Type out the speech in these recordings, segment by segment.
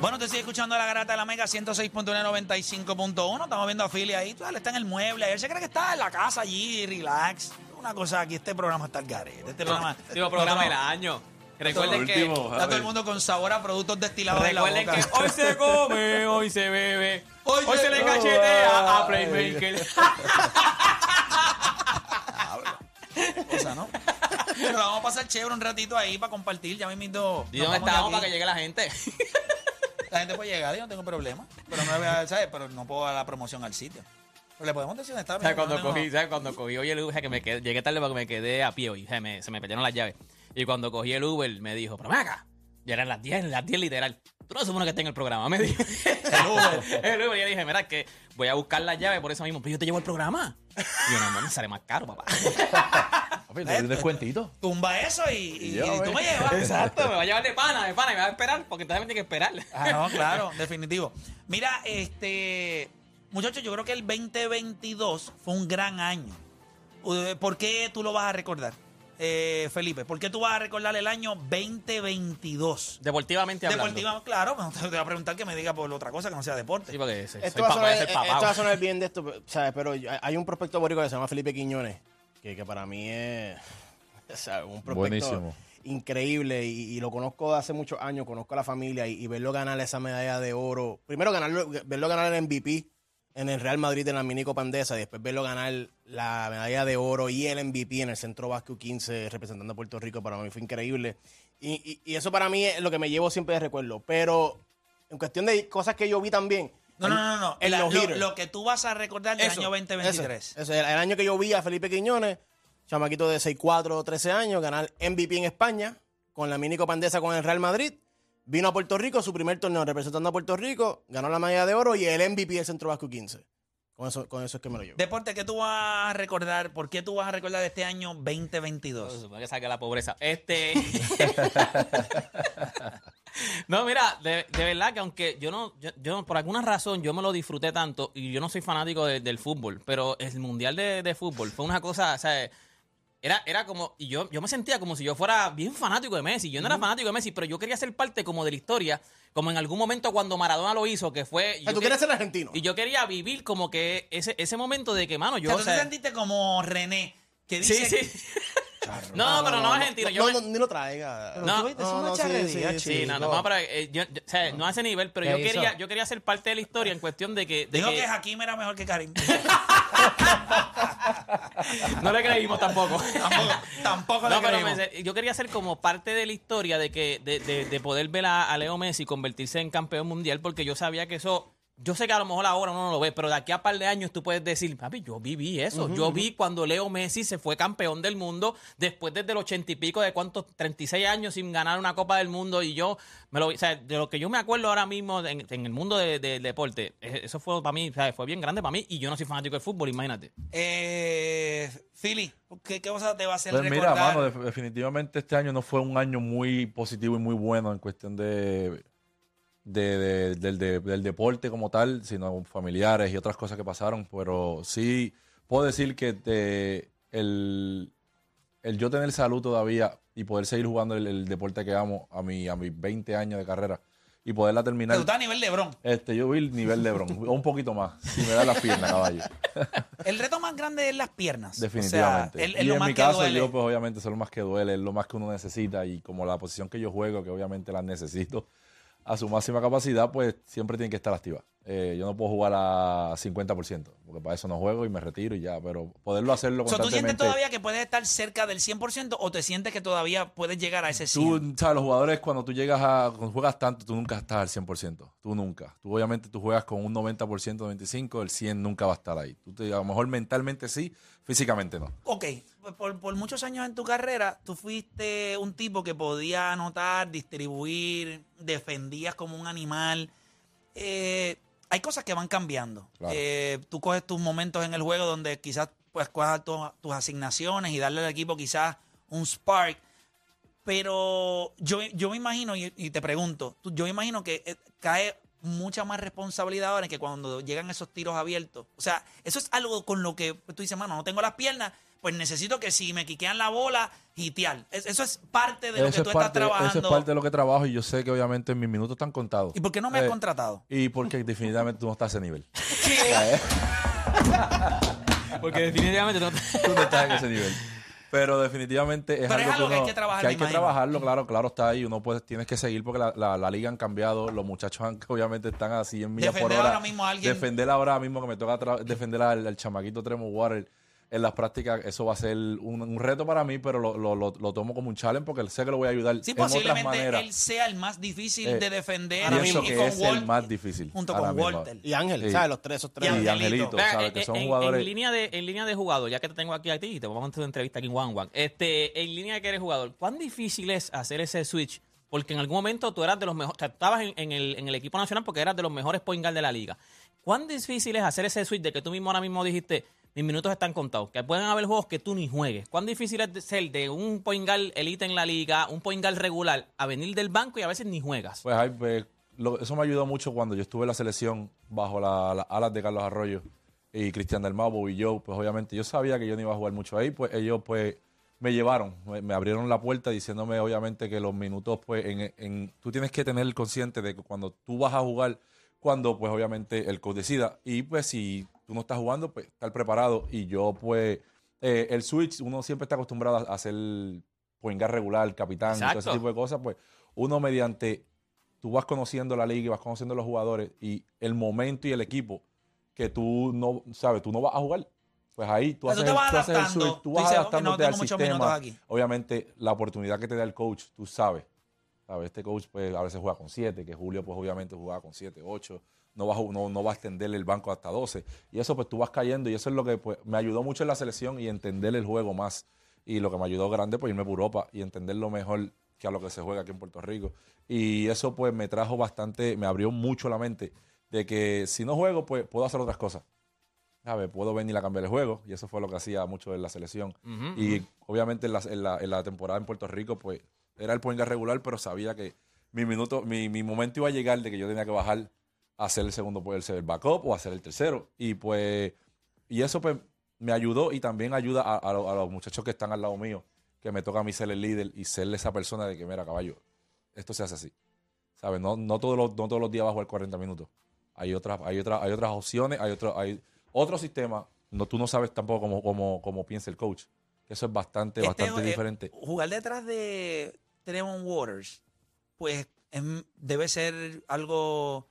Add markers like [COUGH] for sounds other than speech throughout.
Bueno, te sigue escuchando la garata de la Mega 106.195.1. Estamos viendo a Philly ahí. Él está en el mueble. Él se cree que está en la casa allí, relax. Una cosa aquí, este programa está al garete. Este programa. [LAUGHS] Último programa del año. Recuerden que, Está todo el mundo con sabor a productos destilados de la recuerden boca. que hoy se come, hoy se bebe, Hoy hoy, se- se le cachetea a Playmaker. cosa, ¿no? Pero vamos a pasar chévere un ratito ahí para compartir. Ya me invito. ¿Y dónde estamos para que llegue la gente? La gente puede llegar, yo no tengo problema. Pero no, voy a- ¿sabes? Pero no puedo dar la promoción al sitio. Pero le podemos decir está. ¿Sabes mira, cuando no cogí, ¿sabes? Cuando cogí hoy el Uber, que me quedé, llegué tarde porque me quedé a pie hoy. Se me, se me perdieron las llaves. Y cuando cogí el Uber, me dijo, pero acá. Ya eran las 10, las 10 literal. Tú no supones que esté en el programa, me dijo. [LAUGHS] El Uber. el Uber. Y yo dije, mira, que voy a buscar las llaves por eso mismo. Pero yo te llevo el programa. Y yo, no, no, me sale más caro, papá. [LAUGHS] Papi, le doy un descuentito. Tumba eso y, y- y Llévame. tú me llevas. Exacto, me va a llevar de pana, de pana, y me va a esperar, porque me tiene que esperar. Ah, no, claro, definitivo. Mira, este. Muchachos, yo creo que el 2022 fue un gran año. Uh, ¿Por qué tú lo vas a recordar, eh, Felipe? ¿Por qué tú vas a recordar el año 2022? Deportivamente hablando. Deportiva, claro, pero te voy a preguntar que me diga por otra cosa que no sea deporte. Sí, porque soy, Esto soy va, papá, sonar, eh, papá. esto va a sonar bien de esto, ¿sabes? Pero hay- hay un prospecto boricua que se llama Felipe Quiñones, que, que para mí es [LAUGHS] o sea, un prospecto Buenísimo. increíble y, y lo conozco de hace muchos años, conozco a la familia y, y verlo ganar esa medalla de oro. Primero ganarlo, verlo ganar el MVP en el Real Madrid en la mini Copa Andesa y después verlo ganar la medalla de oro y el MVP en el Centro Vasco 15 representando a Puerto Rico para mí fue increíble. Y, y- y eso para mí es lo que me llevo siempre de recuerdo. Pero en cuestión de cosas que yo vi también. No, no, no, no. En La- los lo, que tú vas a recordar del Eso, año 2023. Eso, eso, el, el año que yo vi a Felipe Quiñones, chamaquito de 6'4", 13 años, ganar MVP en España con la mini Copa Andesa con el Real Madrid. Vino a Puerto Rico, su primer torneo representando a Puerto Rico, ganó la medalla de oro y el MVP del Centro Vasco 15. Con eso, con eso es que me lo llevo. Deporte, ¿qué tú vas a recordar? ¿Por qué tú vas a recordar este año 2022? Se supone que salga la pobreza. Este. [LAUGHS] no, mira, de, de verdad que aunque yo no, yo, yo por alguna razón yo me lo disfruté tanto y yo no soy fanático de- del fútbol, pero el mundial de, de fútbol fue una cosa, o sea, era, era como, y yo, yo me sentía como si yo fuera bien fanático de Messi. Yo no era fanático de Messi, pero yo quería ser parte como de la historia, como en algún momento cuando Maradona lo hizo, que fue. O sea, tú que- quieres ser argentino. y yo quería vivir como que ese, ese momento de que, mano, yo. o sea, tú te sentiste como René, que sí, dice sí. No, pero no, argentino. No, no, ni lo traiga. No, es una charrería, Sí, no, no, chico. no, pero, eh, yo- yo- o sea, no a ese nivel, pero ¿Qué yo hizo? quería, yo quería ser parte de la historia en cuestión de que, de Dijo que- que Hakim era mejor que Karim. [LAUGHS] no le creímos tampoco. tampoco tampoco le No, pero creímos. me- yo quería ser como parte de la historia de que de, de- de poder ver a, a Leo Messi convertirse en campeón mundial porque yo sabía que eso yo sé que a lo mejor ahora uno no lo ve, pero de aquí a par de años tú puedes decir, papi, yo viví eso. yo vi cuando Leo Messi se fue campeón del mundo después desde el ochenta y pico de cuántos, 36 años sin ganar una Copa del Mundo y yo, me lo, o sea, de lo que yo me acuerdo ahora mismo en, en el mundo de- de- del deporte, eh, eso fue para mí, o sea, fue bien grande para mí y yo no soy fanático del fútbol, imagínate. Eh, Philly, ¿qué, qué cosa te va a hacer Pues mira, recordar? mano, def- definitivamente este año no fue un año muy positivo y muy bueno en cuestión de, de- de- del, de- del deporte como tal, sino familiares y otras cosas que pasaron. Pero sí puedo decir que te- el, el yo tener salud todavía y poder seguir jugando el, el deporte que amo a, mi, a mis 20 años de carrera y poderla terminar. Pero tú estás a nivel LeBron. Este, yo vi el nivel de Bron, o un poquito más, si me da las piernas, caballo. [LAUGHS] El reto más grande es las piernas. Definitivamente. O sea, y lo en más mi que caso, duele. yo, pues obviamente, eso es lo más que duele, es lo más que uno necesita. Y como la posición que yo juego, que obviamente la necesito a su máxima capacidad, pues siempre tiene que estar activa. Eh, yo no puedo jugar a 50%, porque para eso no juego y me retiro y ya. Pero poderlo hacerlo sea, ¿tú sientes constantemente. todavía que puedes estar cerca del 100% o te sientes que todavía puedes llegar a ese 100%? Tú, sabes, los jugadores, cuando tú llegas a. Cuando juegas tanto, tú nunca estás al 100%. Tú nunca. Tú, obviamente, tú juegas con un 90%, 95%, el 100% nunca va a estar ahí. Tú te- a lo mejor mentalmente sí, físicamente no. Ok, por, por muchos años en tu carrera, tú fuiste un tipo que podía anotar, distribuir, defendías como un animal. Eh, hay cosas que van cambiando. Claro. Eh, tú coges tus momentos en el juego donde quizás pues cojas tu- tus asignaciones y darle al equipo quizás un spark. Pero yo, yo me imagino, y, y te pregunto, tú- yo me imagino que eh, cae mucha más responsabilidad ahora que cuando llegan esos tiros abiertos. O sea, eso es algo con lo que tú dices, mano, no tengo las piernas, pues necesito que si me quiquean la bola, hitear. Es- Eso es parte de lo que tú es, estás trabajando. eso es parte de lo que trabajo y yo sé que obviamente mis minutos están contados. ¿Y por qué no me has Eh, contratado? Y porque [LAUGHS] definitivamente tú no estás a ese nivel. [LAUGHS] Porque definitivamente no [LAUGHS] tú no estás en ese nivel. Pero definitivamente es Pero es algo, algo que hay uno- que trabajar, que hay que trabajarlo, claro, claro, está ahí. Uno puede, tienes que seguir porque la, la- la liga han cambiado. Los muchachos han, obviamente están así en millas por Defender hora. ahora mismo a alguien- Defender ahora mismo que me toca defender al, al chamaquito Tremor Water en las prácticas, eso va a ser un, un reto para mí, pero lo, lo- lo- lo tomo como un challenge porque sé que lo voy a ayudar Sí, en otras posiblemente maneras. él sea el más difícil Eh, de defender. Pienso mismo, que y con es Walt- el más difícil. Junto ahora con mismo. Walter. Y Ángel, Sí. ¿sabes? Los tres, esos tres. Y Y Angelito. ¿sabes? en, Que son en- jugadores. en línea de, en línea de jugador, ya que te tengo aquí a ti y te vamos a hacer una entrevista aquí en One One. Este, en línea de que eres jugador, ¿cuán difícil es hacer ese switch? Porque en algún momento tú eras de los mejores, o sea, estabas en, en el, en el equipo nacional porque eras de los mejores point guard de la liga. ¿Cuán difícil es hacer ese switch de que tú mismo ahora mismo dijiste, mis minutos están contados, que pueden haber juegos que tú ni juegues? ¿Cuán difícil es ser de un point guard elite en la liga, un point guard regular, a venir del banco y a veces ni juegas? Pues, ay, pues, eso me ayudó mucho cuando yo estuve en la selección bajo la- las alas de Carlos Arroyo y Cristian Del Mabo y yo, pues obviamente yo sabía que yo no iba a jugar mucho ahí, pues ellos pues me llevaron, me, abrieron la puerta diciéndome obviamente que los minutos pues en, tú tienes que tener consciente de que cuando tú vas a jugar, cuando pues obviamente el coach decida y pues si tú no estás jugando, pues estar preparado y yo pues eh, el switch, uno siempre está acostumbrado a hacer point guard regular, capitán, todo ese tipo de cosas, pues uno mediante tú vas conociendo la liga y vas conociendo los jugadores y el momento y el equipo que tú no, sabes, tú no vas a jugar. Pues ahí tú haces, tú vas tú haces el switch, tú vas dices, "Ok, no adaptándote tengo al sistema. aquí". Obviamente, la oportunidad que te da el coach, tú sabes. ¿sabes? Este coach pues, a veces juega con 7, que Julio pues obviamente jugaba con 7, 8. No a no, no va a extenderle el banco hasta 12. Y eso pues tú vas cayendo y eso es lo que pues, me ayudó mucho en la selección y entender el juego más. Y lo que me ayudó grande pues irme por Europa y entenderlo mejor que a lo que se juega aquí en Puerto Rico. Y eso pues me trajo bastante, me abrió mucho la mente de que si no juego pues puedo hacer otras cosas. ¿Sabes? Puedo venir a cambiar el juego y eso fue lo que hacía mucho en la selección. y obviamente en la, en, la, en la temporada en Puerto Rico pues era el point guard regular, pero sabía que mi minuto, mi, mi momento iba a llegar de que yo tenía que bajar a hacer el segundo, puede ser el backup o hacer el tercero. Y pues, y eso pues me ayudó y también ayuda a, a lo- a los muchachos que están al lado mío, que me toca a mí ser el líder y ser esa persona de que, mira, caballo, esto se hace así. ¿Sabes? No, no, todos los, no todos los días vas a jugar 40 minutos. Hay otras, hay otras, hay otras opciones, hay otro, hay otro sistema. No, tú no sabes tampoco cómo, cómo, cómo piensa el coach. Eso es bastante, Este, bastante eh, diferente. Jugar detrás de Tremont Waters, pues em, debe ser algo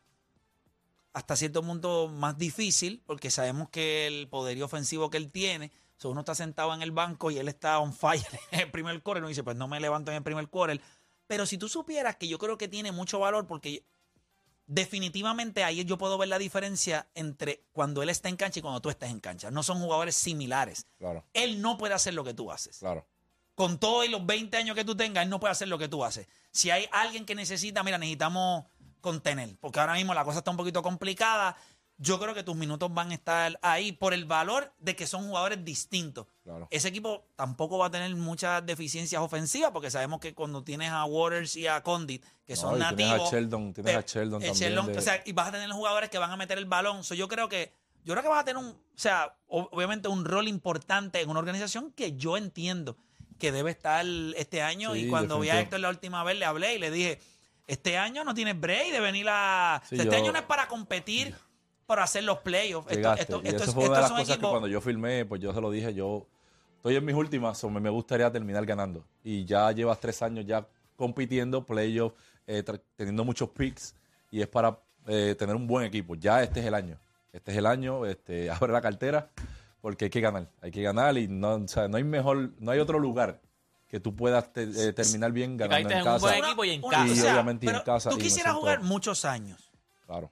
hasta cierto punto más difícil, porque sabemos que el poderío ofensivo que él tiene, o sea, uno está sentado en el banco y él está on fire [LAUGHS] en el primer quarter, uno dice, pues no me levanto en el primer quarter. Pero si tú supieras que yo creo que tiene mucho valor, porque definitivamente ahí yo puedo ver la diferencia entre cuando él está en cancha y cuando tú estás en cancha. No son jugadores similares. Claro, Él no puede hacer lo que tú haces claro. con todos los 20 años que tú tengas, él no puede hacer lo que tú haces. Si hay alguien que necesita, mira, necesitamos contener, porque ahora mismo la cosa está un poquito complicada. Yo creo que tus minutos van a estar ahí por el valor de que son jugadores distintos. Claro. Ese equipo tampoco va a tener muchas deficiencias ofensivas, porque sabemos que cuando tienes a Waters y a Condit, que No, son y nativos. Tienes a Sheldon, tienes a Sheldon también. Sheldon, de- o sea, y vas a tener jugadores que van a meter el balón. So, yo creo que yo creo que vas a tener un, o sea, obviamente un rol importante en una organización que yo entiendo que debe estar este año. Sí, y cuando vi a. Héctor la última vez le hablé y le dije, este año no tienes break de venir a... Sí, o sea, este yo- año no es para competir, para hacer los playoffs. Esto, esto, y esto eso es- fue una de las cosas que cuando yo filmé, pues yo se lo dije, yo estoy en mis últimas, so me, me gustaría terminar ganando. Y ya llevas tres años ya compitiendo, playoffs, eh, teniendo muchos picks, y es para eh, tener un buen equipo. Ya este es el año. Este es el año, este, [LAUGHS] abre la cartera, porque hay que ganar. Hay que ganar y no, o sea, no hay mejor, no hay otro lugar que tú puedas te- eh, terminar bien ganando en un casa. buen equipo y en Una- casa. Y obviamente en casa, Tú quisieras jugar muchos años. Claro.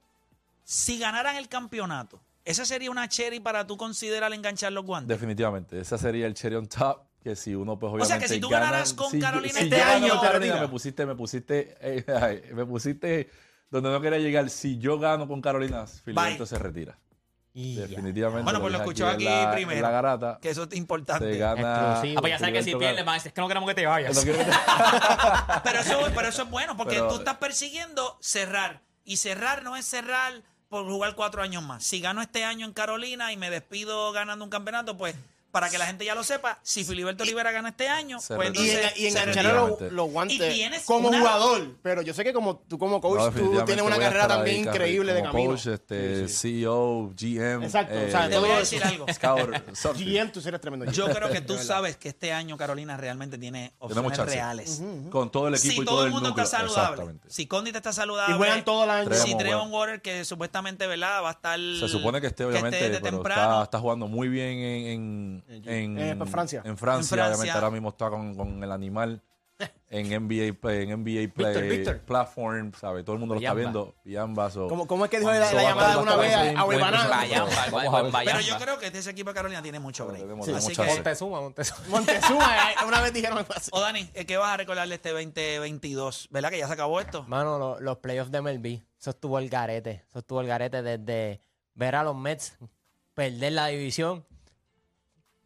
Si ganaran el campeonato, ¿esa sería una cherry para tú considerar enganchar los guantes? Definitivamente, ese sería el cherry on top. Que si uno, pues sea, obviamente. que si tú gana- ganaras con si- Carolina si este año- con Carolina, Carolina. me pusiste, me pusiste, eh, ay, [LAUGHS] me pusiste donde no quería llegar. Si yo gano con Carolina, Filiberto se retira. Y. Definitivamente. Bueno, pues lo escuchó aquí la- primero. la garata. Que eso es importante. Se gana. Ah, pues ya sabes que si pierdes, más es que no queremos que te vayas. Te- [LAUGHS] Pero eso, pero eso es bueno, porque Pero- tú estás persiguiendo cerrar. Y cerrar no es cerrar por jugar cuatro años más. Si gano este año en Carolina y me despido ganando un campeonato, pues para que la gente ya lo sepa, si Filiberto Olivera gana este año, Se pues retira. Y, entonces en- y engancharle retira. los, los guantes Y tienes como una- jugador. Pero yo sé que como tú como coach, No, tú definitivamente tienes una voy a carrera estar ahí, también Carri, increíble de como camino. Coach, este, CEO, GM. Exacto, o sea, eh, Te voy a decir algo. [LAUGHS] Scout, something. GM, tú eres tremendo. Yo creo que [LAUGHS] tú sabes que este año Carolina realmente tiene opciones chance. reales. Con todo el equipo Si y todo todo el mundo núcleo. está saludable, Exactamente. si Condit está saludable, Y juegan todo el año. si Tremont, Trevon. Water, que supuestamente ¿verdad? va a estar. Se supone que esté, obviamente, desde pero temprano. está, está jugando muy bien en, en, en, Eh, pues, Francia. En Francia, En Francia. obviamente, ahora mismo está con, con el animal [LAUGHS] en NBA, Play- en NBA Play, Víctor. Platform, ¿sabe? Todo el mundo lo está viendo. So- ¿Cómo, cómo es que dijo la, so llamada de una vez a, a bien bueno, Huevaná? Vaya, Vamos a vaya, ver. vaya, Pero yo creo que ese equipo de Carolina tiene mucho break. Sí. Así que, Montezuma, Montezuma. Montezuma, eh, una vez dijeron así. o Dani, eh, ¿qué vas a recordarle este 2022? ¿Verdad que ya se acabó esto? Mano, lo- los playoffs de MLB, eso estuvo el garete. Eso estuvo el garete desde ver a los Mets perder la división.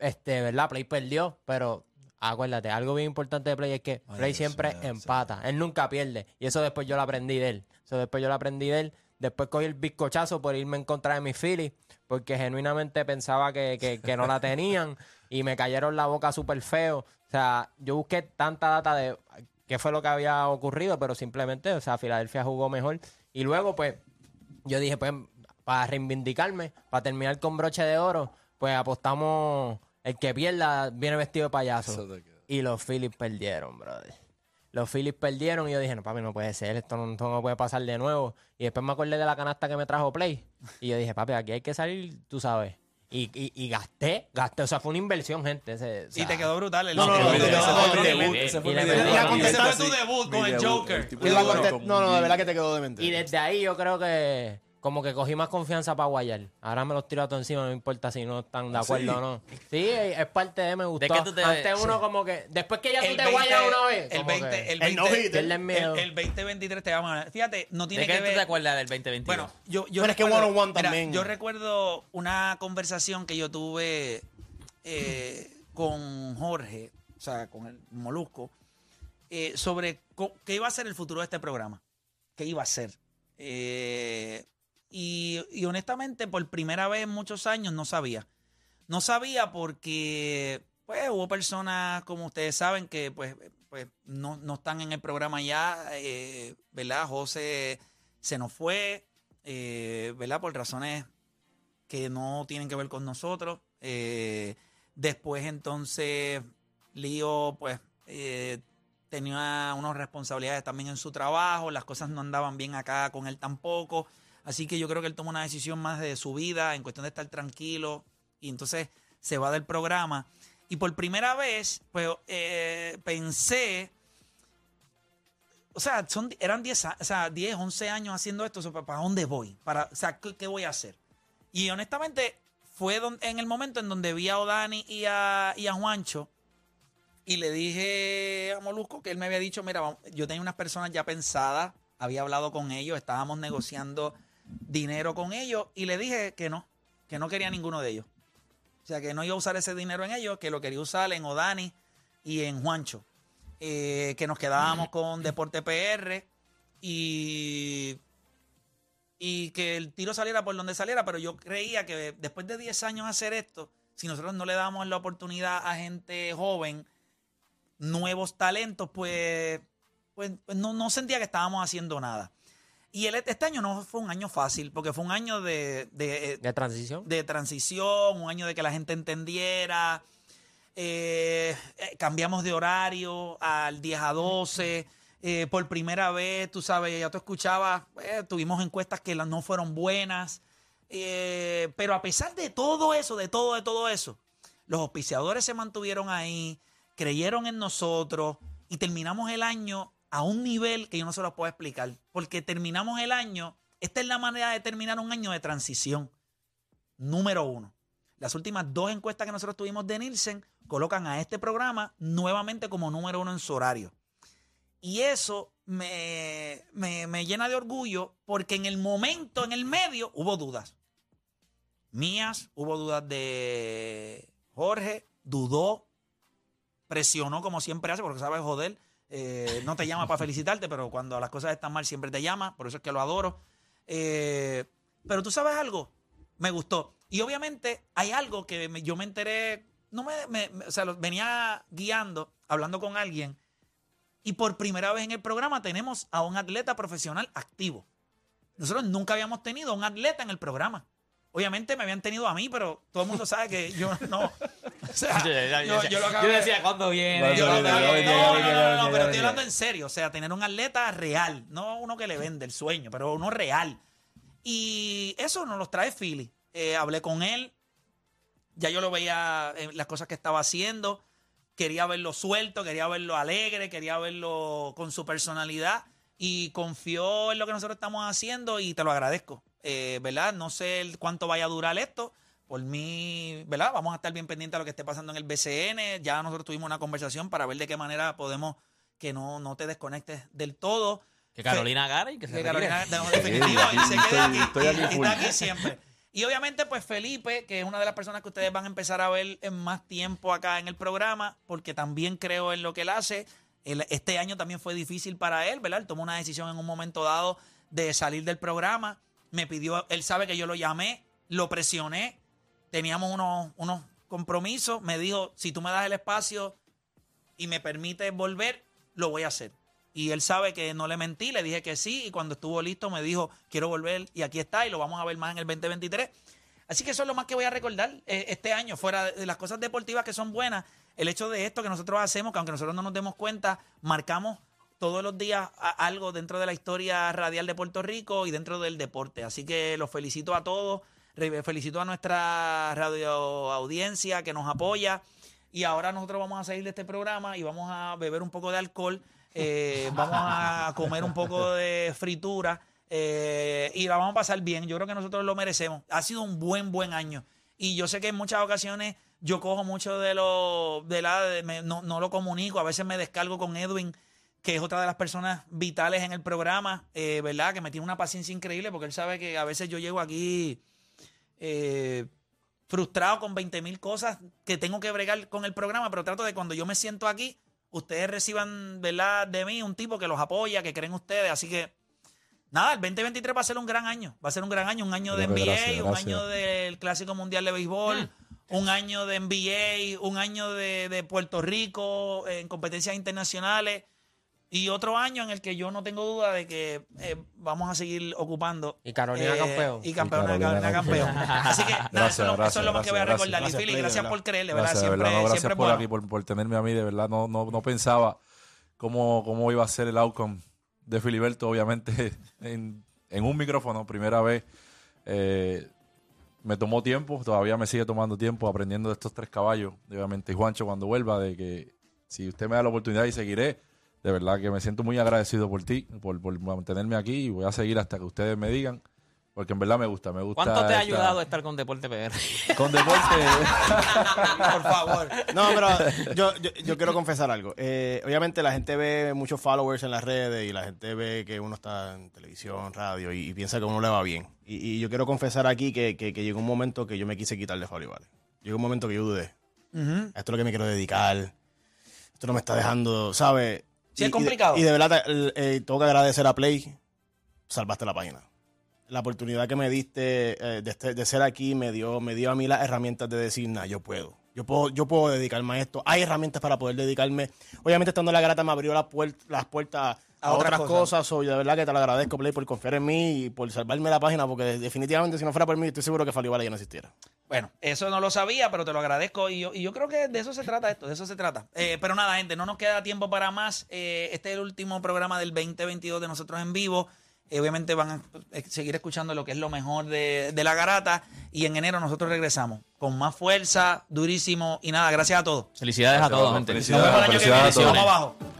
Este, ¿verdad? Play perdió, pero acuérdate, algo bien importante de Play es que Ay, Play siempre empata. Él nunca pierde. Y eso después yo lo aprendí de él. Eso después yo lo aprendí de él. Después cogí el bizcochazo por irme en contra de mis Phillies, porque genuinamente pensaba que, que- que no la [LAUGHS] tenían y me cayeron la boca súper feo. O sea, yo busqué tanta data de qué fue lo que había ocurrido, pero simplemente, o sea, Filadelfia jugó mejor. Y luego, pues, yo dije, pues, para reivindicarme, para terminar con broche de oro, pues apostamos, el que pierda viene vestido de payaso. Y los Phillies perdieron, brother. Los Phillies perdieron y yo dije, no, papi, no puede ser, esto no, esto no puede pasar de nuevo. Y después me acordé de la canasta que me trajo Play. Y yo dije, papi, aquí hay que salir, tú sabes. Y, y, y gasté, gasté, o sea, fue una inversión, gente. ese- o Y te quedó brutal. El No, no, ese y fue mi debut. tu debut con el Joker. de- no, no, de verdad que te quedó demente. Y desde ahí yo creo que como que cogí más confianza para guayar. Ahora me los tiro a todos encima, no me importa si no están de acuerdo o no. Sí, es parte de me gustó. ¿De qué tú te- Antes uno sí. como que, después que ya tú te 20 guayas una vez. El como 20, que- el El 20, no-hitter. Pierden el, miedo. el 2023 te vamos a ver. Fíjate, no tiene ¿De qué que tú ver. te acuerdas del 2021? Bueno, yo, yo Bueno, es que recuerdo- one-on-one mira, también. yo recuerdo una conversación que yo tuve eh, con Jorge, o sea, con el Molusco, eh, sobre qué iba a ser el futuro de este programa. ¿Qué iba a ser? Eh, y, honestamente, por primera vez en muchos años no sabía. No sabía porque pues hubo personas, como ustedes saben, que pues, pues no, no están en el programa ya, eh, ¿verdad? José se nos fue, eh, ¿verdad? Por razones que no tienen que ver con nosotros. Eh, después entonces Lío pues eh, tenía unas responsabilidades también en su trabajo, las cosas no andaban bien acá con él tampoco. Así que yo creo que él tomó una decisión más de su vida en cuestión de estar tranquilo y entonces se va del programa. Y por primera vez, pues eh, pensé, o sea, son, eran 10, a- o sea, 10, 11 años haciendo esto, o sea, ¿para dónde voy? Para, o sea, ¿qué, qué voy a hacer? Y honestamente, fue don- en el momento en donde vi a Odani y a, y a Juancho y le dije a Molusco que él me había dicho, mira, yo tenía unas personas ya pensadas, había hablado con ellos, estábamos negociando dinero con ellos y le dije que no, que no quería ninguno de ellos. O sea, que no iba a usar ese dinero en ellos, que lo quería usar en Odani y en Juancho. Eh, que nos quedábamos [LAUGHS] con Deporte PR y, y que el tiro saliera por donde saliera, pero yo creía que después de 10 años hacer esto, si nosotros no le damos la oportunidad a gente joven, nuevos talentos, pues, pues, pues no, no sentía que estábamos haciendo nada. Y el, este año no fue un año fácil, porque fue un año de, de, de transición. de transición, un año de que la gente entendiera. Eh, eh, cambiamos de horario al 10 a 12. eh, por primera vez, tú sabes, ya tú escuchabas, eh, tuvimos encuestas que no fueron buenas. pero a pesar de todo eso, de todo, de todo eso, los auspiciadores se mantuvieron ahí, creyeron en nosotros y terminamos el año a un nivel que yo no se lo puedo explicar. Porque terminamos el año, esta es la manera de terminar un año de transición. Número uno. Las últimas dos encuestas que nosotros tuvimos de Nielsen colocan a este programa nuevamente como número uno en su horario. Y eso me, me, me llena de orgullo porque en el momento, en el medio, hubo dudas. mías, hubo dudas de Jorge, dudó, presionó como siempre hace, porque sabe joder. Eh, no te llama para felicitarte, pero cuando las cosas están mal siempre te llama, por eso es que lo adoro. Eh, pero tú sabes algo, me gustó. Y obviamente hay algo que me- yo me enteré, no me, me- me- o sea, lo- venía guiando, hablando con alguien, y por primera vez en el programa tenemos a un atleta profesional activo. Nosotros nunca habíamos tenido a un atleta en el programa. Obviamente me habían tenido a mí, pero todo el mundo sabe que yo no. [LAUGHS] O sea, yo, yo lo acabo Yo de- decía, ¿cuándo viene? Yo no, no, estoy hablando en serio. O sea, tener un atleta real, no uno que le vende el sueño, pero uno real. Y eso nos los trae Philly. Eh, hablé con él, ya yo lo veía en las cosas que estaba haciendo. Quería verlo suelto, quería verlo alegre, quería verlo con su personalidad y confió en lo que nosotros estamos haciendo y te lo agradezco. Eh, ¿Verdad? No sé cuánto vaya a durar esto. Por mí, ¿verdad? Vamos a estar bien pendientes de lo que esté pasando en el BCN. Ya nosotros tuvimos una conversación para ver de qué manera podemos que no, no te desconectes del todo. Que Carolina gane y que se Que. Carolina, de- definitivo, y se estoy- queda aquí, estoy y- aquí y está aquí siempre. Y obviamente, pues Felipe, que es una de las personas que ustedes van a empezar a ver en más tiempo acá en el programa, porque también creo en lo que él hace. Él- este año también fue difícil para él, ¿verdad? Él tomó una decisión en un momento dado de salir del programa. Me pidió, él sabe que yo lo llamé, lo presioné, teníamos unos, unos compromisos. Me dijo, si tú me das el espacio y me permites volver, lo voy a hacer. Y él sabe que no le mentí, le dije que sí, y cuando estuvo listo me dijo, quiero volver, y aquí está, y lo vamos a ver más en el 2023. Así que eso es lo más que voy a recordar eh, este año, fuera de las cosas deportivas que son buenas, el hecho de esto que nosotros hacemos, que aunque nosotros no nos demos cuenta, marcamos todos los días algo dentro de la historia radial de Puerto Rico y dentro del deporte. Así que los felicito a todos, felicito a nuestra radio audiencia que nos apoya. Y ahora nosotros vamos a salir de este programa y vamos a beber un poco de alcohol, eh, vamos a comer un poco de fritura eh, y la vamos a pasar bien. Yo creo que nosotros lo merecemos. Ha sido un buen, buen año. Y yo sé que en muchas ocasiones yo cojo mucho de lo, de la, de- me- no, no lo comunico, a veces me descargo con Edwin, que es otra de las personas vitales en el programa, eh, ¿verdad? Que me tiene una paciencia increíble porque él sabe que a veces yo llego aquí eh, frustrado con 20 mil cosas que tengo que bregar con el programa, pero trato de cuando yo me siento aquí, ustedes reciban, ¿verdad? De mí un tipo que los apoya, que creen ustedes, así que nada, el 2023 va a ser un gran año, va a ser un gran año, un año de NBA, gracias, un gracias. año del Clásico Mundial de Béisbol, un año de NBA, un año de, de Puerto Rico en competencias internacionales. Y otro año en el que yo no tengo duda de que eh, vamos a seguir ocupando. Y Carolina campeón. Y campeón, Y Carolina Carolina campeón. campeón. Así que [LAUGHS] nada, Gracias, eso, es lo- eso es gracias, lo más que voy a gracias, recordar. Y gracias. Philly, Gracias, gracias de por creerle, ¿verdad? Gracias, de siempre verdad, no, gracias siempre por bueno. aquí, por, por tenerme a mí, de verdad. No, no, no pensaba cómo, cómo iba a ser el outcome de Filiberto, obviamente, [LAUGHS] en, en un micrófono, primera vez. Eh, me tomó tiempo, todavía me sigue tomando tiempo aprendiendo de estos tres caballos, obviamente. Y Juancho, cuando vuelva, de que si usted me da la oportunidad y seguiré, de verdad que me siento muy agradecido por ti, por, por mantenerme aquí y voy a seguir hasta que ustedes me digan. Porque en verdad me gusta, me gusta. ¿Cuánto te ha esta- ayudado a estar con Deporte PR? [LAUGHS] Con deporte. [LAUGHS] Por favor. No, pero yo, yo, yo quiero confesar algo. Eh, obviamente la gente ve muchos followers en las redes y la gente ve que uno está en televisión, radio y, y piensa que a uno le va bien. Y, y yo quiero confesar aquí que, que- que llegó un momento que yo me quise quitar de Folibales. Llegó un momento que yo dudé. Esto es lo que me quiero dedicar. Esto no me está dejando, ¿sabes? Sí, Y- es y de- complicado. Y de, verdad eh, tengo que agradecer a Play. Salvaste la página. La oportunidad que me diste eh, de, este- de ser aquí me dio, me dio a mí las herramientas de decir, nah, yo puedo. Yo puedo, yo puedo dedicarme a esto. Hay herramientas para poder dedicarme. Obviamente, estando en la garata me abrió la las puertas a, otras otras cosas. cosas. De verdad que te lo agradezco, Play, por confiar en mí y por salvarme la página, porque definitivamente si no fuera por mí, estoy seguro que Falibala ya no existiera. Bueno, eso no lo sabía, pero te lo agradezco y yo, y yo creo que de eso se trata esto, de eso se trata. Eh, pero nada, gente, no nos queda tiempo para más. Eh, este es el último programa del 2022 de nosotros en vivo. Eh, obviamente van a seguir escuchando lo que es lo mejor de, de la garata y en enero nosotros regresamos con más fuerza, durísimo y nada, gracias a todos. Felicidades a todos, gente. Nos Felicidades. vemos el año que viene, felicidades a todos. vamos abajo.